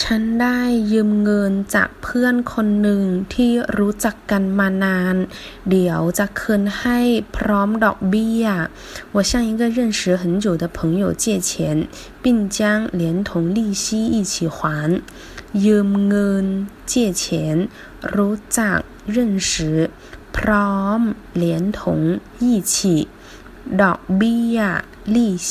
ฉันได้ยืมเงินจากเพื่อนคนหนึ่งที่รู้จักกันมานาน เดี๋ยวจะคืนให้พร้อมดอกเบี้ย我向一个认识很久的朋友借钱并将连同利息一起还ยืมเงิน借钱รู้จัก认识พร้อม连同一起ดอกเบี้ย利息